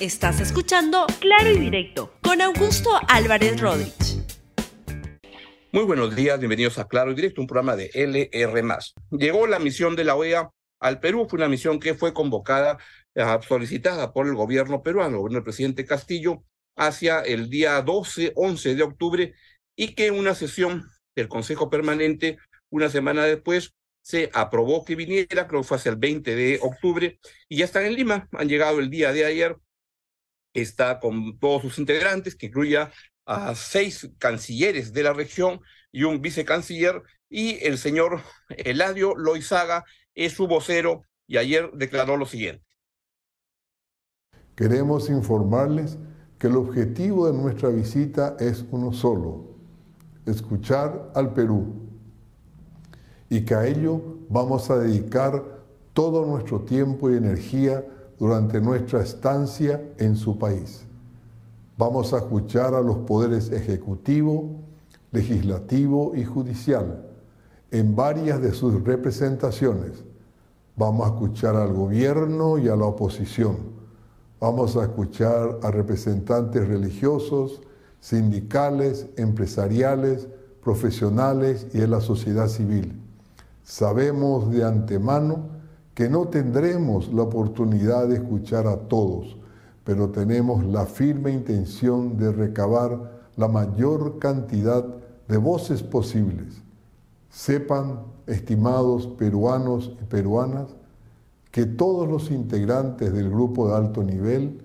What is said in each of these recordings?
Estás escuchando Claro y Directo con Augusto Álvarez Rodríguez. Muy buenos días, bienvenidos a Claro y Directo, un programa de LR. Llegó la misión de la OEA al Perú, fue una misión que fue convocada, eh, solicitada por el gobierno peruano, el presidente Castillo, hacia el día 12, 11 de octubre, y que una sesión del Consejo Permanente, una semana después, se aprobó que viniera, creo que fue hacia el 20 de octubre, y ya están en Lima, han llegado el día de ayer, está con todos sus integrantes, que incluya a seis cancilleres de la región y un vicecanciller, y el señor Eladio Loizaga es su vocero y ayer declaró lo siguiente. Queremos informarles que el objetivo de nuestra visita es uno solo, escuchar al Perú, y que a ello vamos a dedicar todo nuestro tiempo y energía durante nuestra estancia en su país. Vamos a escuchar a los poderes ejecutivo, legislativo y judicial en varias de sus representaciones. Vamos a escuchar al gobierno y a la oposición. Vamos a escuchar a representantes religiosos, sindicales, empresariales, profesionales y de la sociedad civil. Sabemos de antemano que no tendremos la oportunidad de escuchar a todos, pero tenemos la firme intención de recabar la mayor cantidad de voces posibles. Sepan, estimados peruanos y peruanas, que todos los integrantes del grupo de alto nivel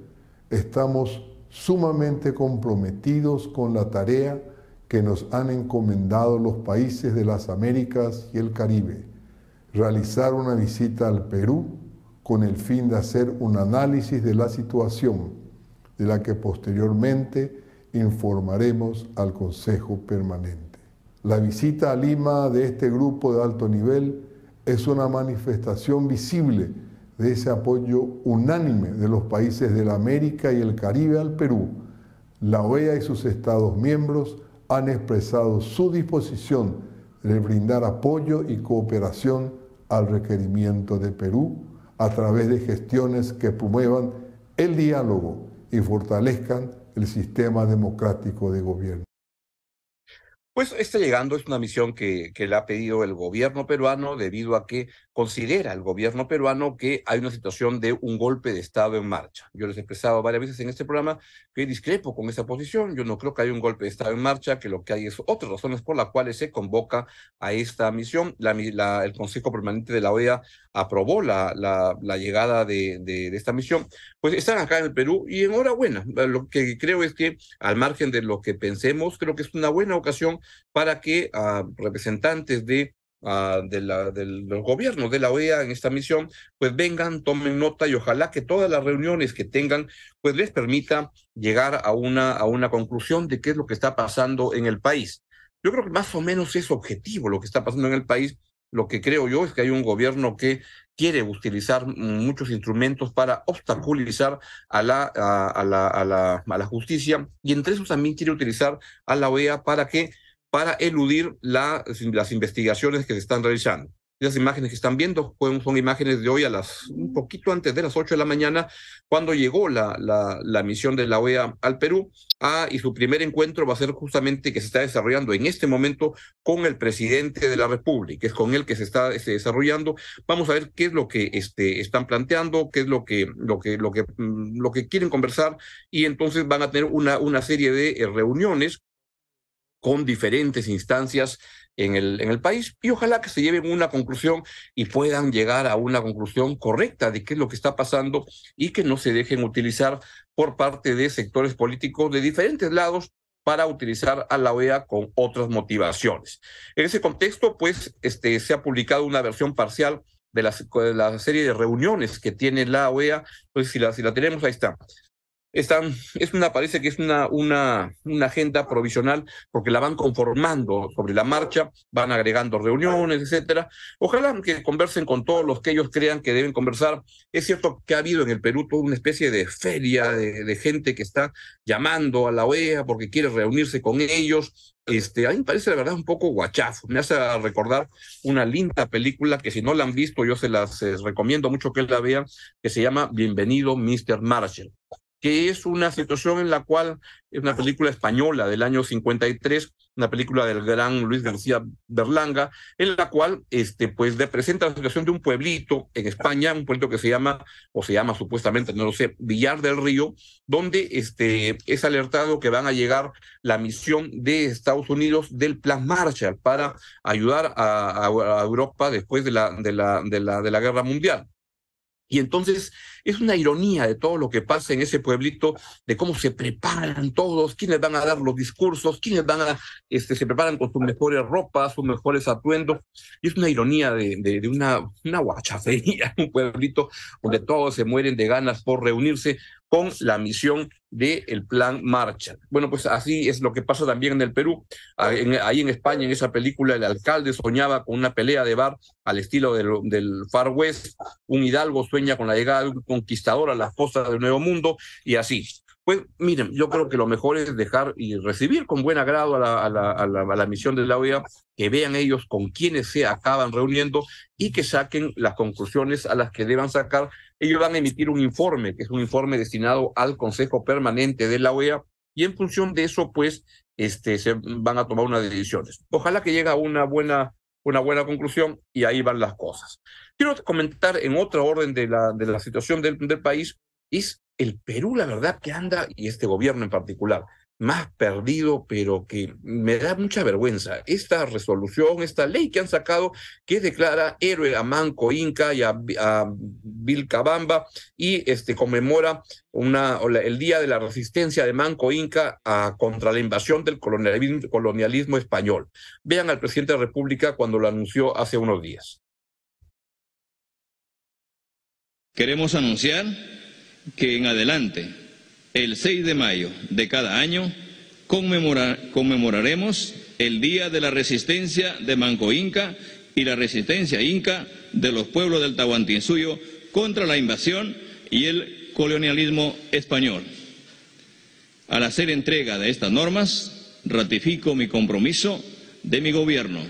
estamos sumamente comprometidos con la tarea que nos han encomendado los países de las Américas y el Caribe realizar una visita al Perú con el fin de hacer un análisis de la situación, de la que posteriormente informaremos al Consejo Permanente. La visita a Lima de este grupo de alto nivel es una manifestación visible de ese apoyo unánime de los países de la América y el Caribe al Perú. La OEA y sus Estados miembros han expresado su disposición de brindar apoyo y cooperación al requerimiento de Perú a través de gestiones que promuevan el diálogo y fortalezcan el sistema democrático de gobierno. Pues está llegando, es una misión que, que le ha pedido el gobierno peruano debido a que considera el gobierno peruano que hay una situación de un golpe de Estado en marcha. Yo les he expresado varias veces en este programa que discrepo con esa posición. Yo no creo que haya un golpe de Estado en marcha, que lo que hay es otras razones por las cuales se convoca a esta misión. La, la, el Consejo Permanente de la OEA aprobó la, la, llegada de, de, de, esta misión. Pues están acá en el Perú y enhorabuena. Lo que creo es que, al margen de lo que pensemos, creo que es una buena ocasión para que uh, representantes de, uh, de la, del, del, gobierno de la OEA en esta misión, pues vengan, tomen nota y ojalá que todas las reuniones que tengan, pues les permita llegar a una, a una conclusión de qué es lo que está pasando en el país. Yo creo que más o menos es objetivo lo que está pasando en el país. Lo que creo yo es que hay un gobierno que quiere utilizar muchos instrumentos para obstaculizar a la, a, la, a, la, a la justicia y entre esos también quiere utilizar a la OEA para que para eludir la, las investigaciones que se están realizando. Las imágenes que están viendo son imágenes de hoy a las un poquito antes de las 8 de la mañana, cuando llegó la, la, misión de la OEA al Perú, ah, y su primer encuentro va a ser justamente que se está desarrollando en este momento con el presidente de la República, es con él que se está este, desarrollando. Vamos a ver qué es lo que este, están planteando, qué es lo que, lo que, lo que, lo que quieren conversar, y entonces van a tener una, una serie de eh, reuniones con diferentes instancias en el, en el país y ojalá que se lleven una conclusión y puedan llegar a una conclusión correcta de qué es lo que está pasando y que no se dejen utilizar por parte de sectores políticos de diferentes lados para utilizar a la OEA con otras motivaciones. En ese contexto, pues, este, se ha publicado una versión parcial de la, de la serie de reuniones que tiene la OEA. Pues si la, si la tenemos, ahí está. Están, es una, parece que es una, una, agenda provisional porque la van conformando sobre la marcha, van agregando reuniones, etcétera. Ojalá que conversen con todos los que ellos crean que deben conversar. Es cierto que ha habido en el Perú toda una especie de feria de, de gente que está llamando a la OEA porque quiere reunirse con ellos. Este, a mí me parece la verdad un poco guachafo. Me hace recordar una linda película que si no la han visto, yo se las eh, recomiendo mucho que la vean, que se llama Bienvenido, Mr. Marshall que es una situación en la cual es una película española del año 53, una película del gran Luis García Berlanga, en la cual este, pues, representa la situación de un pueblito en España, un pueblito que se llama, o se llama supuestamente, no lo sé, Villar del Río, donde este, es alertado que van a llegar la misión de Estados Unidos del Plan Marshall para ayudar a, a Europa después de la, de, la, de, la, de la Guerra Mundial. Y entonces es una ironía de todo lo que pasa en ese pueblito, de cómo se preparan todos, quiénes van a dar los discursos, quiénes van a, este, se preparan con sus mejores ropas, sus mejores atuendos. Y es una ironía de, de, una, una guachafería, un pueblito donde todos se mueren de ganas por reunirse con la misión del plan Marcha. Bueno, pues así es lo que pasa también en el Perú. Ah, ahí en España, en esa película, el alcalde soñaba con una pelea de bar al estilo del, del Far West. Un hidalgo sueña con la llegada de un conquistador a las costas del Nuevo Mundo y así. Pues miren, yo creo que lo mejor es dejar y recibir con buen agrado a la, a la, a la, a la misión de la OEA, que vean ellos con quienes se acaban reuniendo y que saquen las conclusiones a las que deban sacar. Ellos van a emitir un informe, que es un informe destinado al Consejo Permanente de la OEA, y en función de eso, pues, este, se van a tomar unas decisiones. Ojalá que llegue a una buena, una buena conclusión y ahí van las cosas. Quiero comentar en otra orden de la, de la situación del, del país, es el Perú, la verdad, que anda, y este gobierno en particular, más perdido, pero que me da mucha vergüenza. Esta resolución, esta ley que han sacado, que declara héroe a Manco Inca y a, Vilcabamba y este, conmemora el Día de la Resistencia de Manco Inca contra la invasión del colonialismo español. Vean al presidente de la República cuando lo anunció hace unos días. Queremos anunciar que en adelante, el 6 de mayo de cada año, conmemora, conmemoraremos el Día de la Resistencia de Manco Inca y la resistencia inca de los pueblos del Tahuantinsuyo contra la invasión y el colonialismo español. Al hacer entrega de estas normas, ratifico mi compromiso de mi gobierno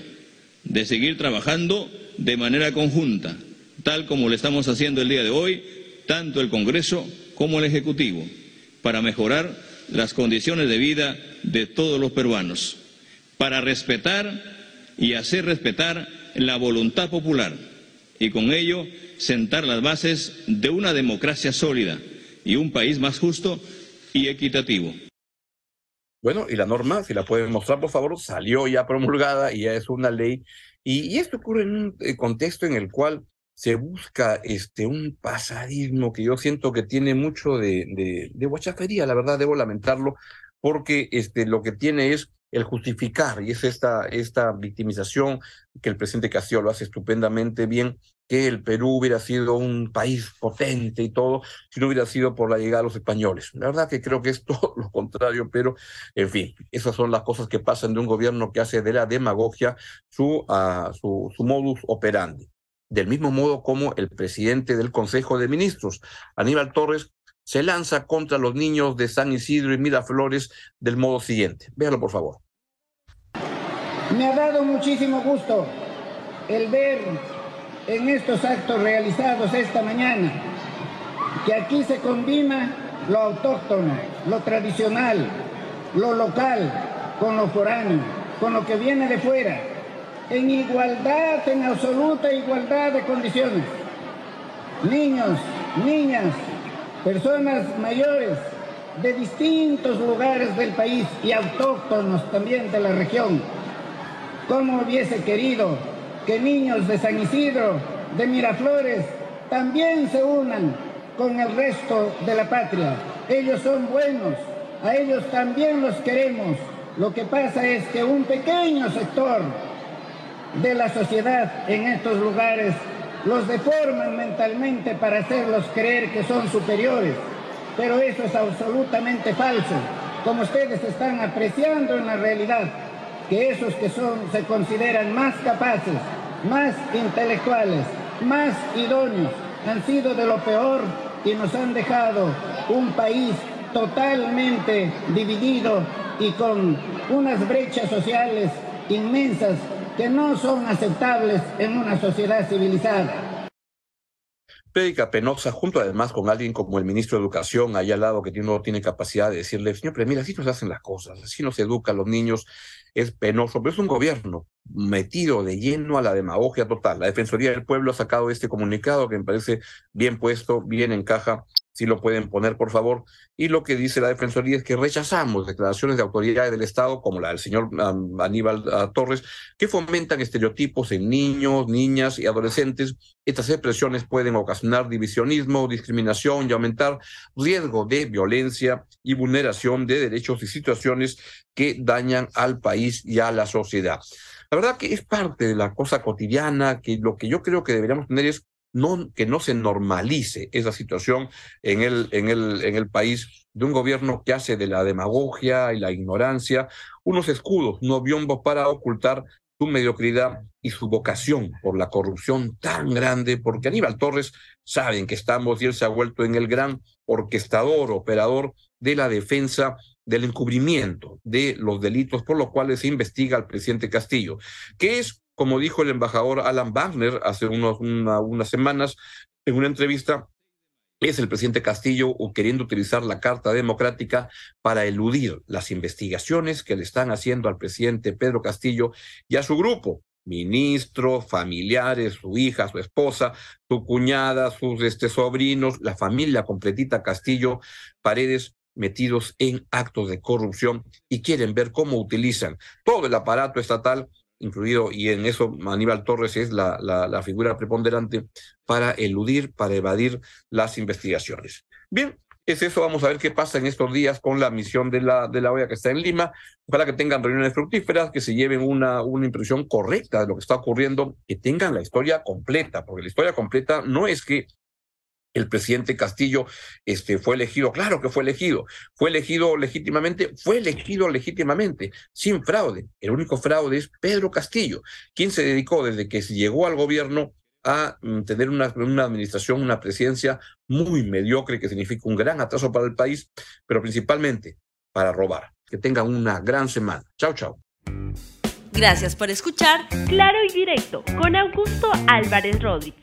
de seguir trabajando de manera conjunta, tal como lo estamos haciendo el día de hoy, tanto el Congreso como el Ejecutivo, para mejorar las condiciones de vida de todos los peruanos, para respetar y hacer respetar la voluntad popular y con ello sentar las bases de una democracia sólida y un país más justo y equitativo. Bueno, y la norma, si la pueden mostrar, por favor, salió ya promulgada y ya es una ley. Y, y esto ocurre en un eh, contexto en el cual se busca este, un pasadismo que yo siento que tiene mucho de, de, de guachafería, la verdad, debo lamentarlo, porque este, lo que tiene es el justificar, y es esta, esta victimización que el presidente Castillo lo hace estupendamente bien, que el Perú hubiera sido un país potente y todo, si no hubiera sido por la llegada de los españoles. La verdad que creo que es todo lo contrario, pero en fin, esas son las cosas que pasan de un gobierno que hace de la demagogia su, uh, su, su modus operandi del mismo modo como el presidente del Consejo de Ministros, Aníbal Torres, se lanza contra los niños de San Isidro y Miraflores del modo siguiente. Véalo, por favor. Me ha dado muchísimo gusto el ver en estos actos realizados esta mañana que aquí se combina lo autóctono, lo tradicional, lo local, con lo foráneo, con lo que viene de fuera en igualdad, en absoluta igualdad de condiciones. Niños, niñas, personas mayores de distintos lugares del país y autóctonos también de la región. ¿Cómo hubiese querido que niños de San Isidro, de Miraflores, también se unan con el resto de la patria? Ellos son buenos, a ellos también los queremos. Lo que pasa es que un pequeño sector de la sociedad en estos lugares los deforman mentalmente para hacerlos creer que son superiores. Pero eso es absolutamente falso, como ustedes están apreciando en la realidad, que esos que son, se consideran más capaces, más intelectuales, más idóneos, han sido de lo peor y nos han dejado un país totalmente dividido y con unas brechas sociales inmensas que no son aceptables en una sociedad civilizada. prédica penosa, junto además con alguien como el ministro de Educación, allá al lado, que no tiene capacidad de decirle, señor Premier, así no se hacen las cosas, así no se educa a los niños, es penoso, pero es un gobierno metido de lleno a la demagogia total. La Defensoría del Pueblo ha sacado este comunicado que me parece bien puesto, bien encaja si lo pueden poner, por favor. Y lo que dice la Defensoría es que rechazamos declaraciones de autoridades del Estado, como la del señor Aníbal ah, Torres, que fomentan estereotipos en niños, niñas y adolescentes. Estas expresiones pueden ocasionar divisionismo, discriminación y aumentar riesgo de violencia y vulneración de derechos y situaciones que dañan al país y a la sociedad. La verdad que es parte de la cosa cotidiana, que lo que yo creo que deberíamos tener es no, que no se normalice esa situación en el, en, el, en el país de un gobierno que hace de la demagogia y la ignorancia unos escudos, unos biombos para ocultar su mediocridad y su vocación por la corrupción tan grande, porque Aníbal Torres saben que estamos y él se ha vuelto en el gran orquestador, operador de la defensa del encubrimiento de los delitos por los cuales se investiga al presidente Castillo, que es como dijo el embajador Alan Wagner hace unas semanas en una entrevista, es el presidente Castillo queriendo utilizar la Carta Democrática para eludir las investigaciones que le están haciendo al presidente Pedro Castillo y a su grupo, ministros, familiares, su hija, su esposa, su cuñada, sus este, sobrinos, la familia completita Castillo Paredes metidos en actos de corrupción y quieren ver cómo utilizan todo el aparato estatal incluido, y en eso Aníbal Torres es la, figura preponderante para eludir, para evadir las investigaciones. Bien, es eso, vamos a ver qué pasa en estos días con la misión de la, de la OEA que está en Lima. Ojalá que tengan reuniones fructíferas, que se lleven una, una impresión correcta de lo que está ocurriendo, que tengan la historia completa, porque la historia completa no es que el presidente Castillo este, fue elegido, claro que fue elegido, fue elegido legítimamente, fue elegido legítimamente, sin fraude. El único fraude es Pedro Castillo, quien se dedicó desde que llegó al gobierno a mm, tener una, una, administración, una presidencia muy mediocre, que significa un gran atraso para el país, pero principalmente para robar. Que tengan una gran semana. Chao, chao. Gracias por escuchar Claro y Directo con Augusto Álvarez Rodríguez.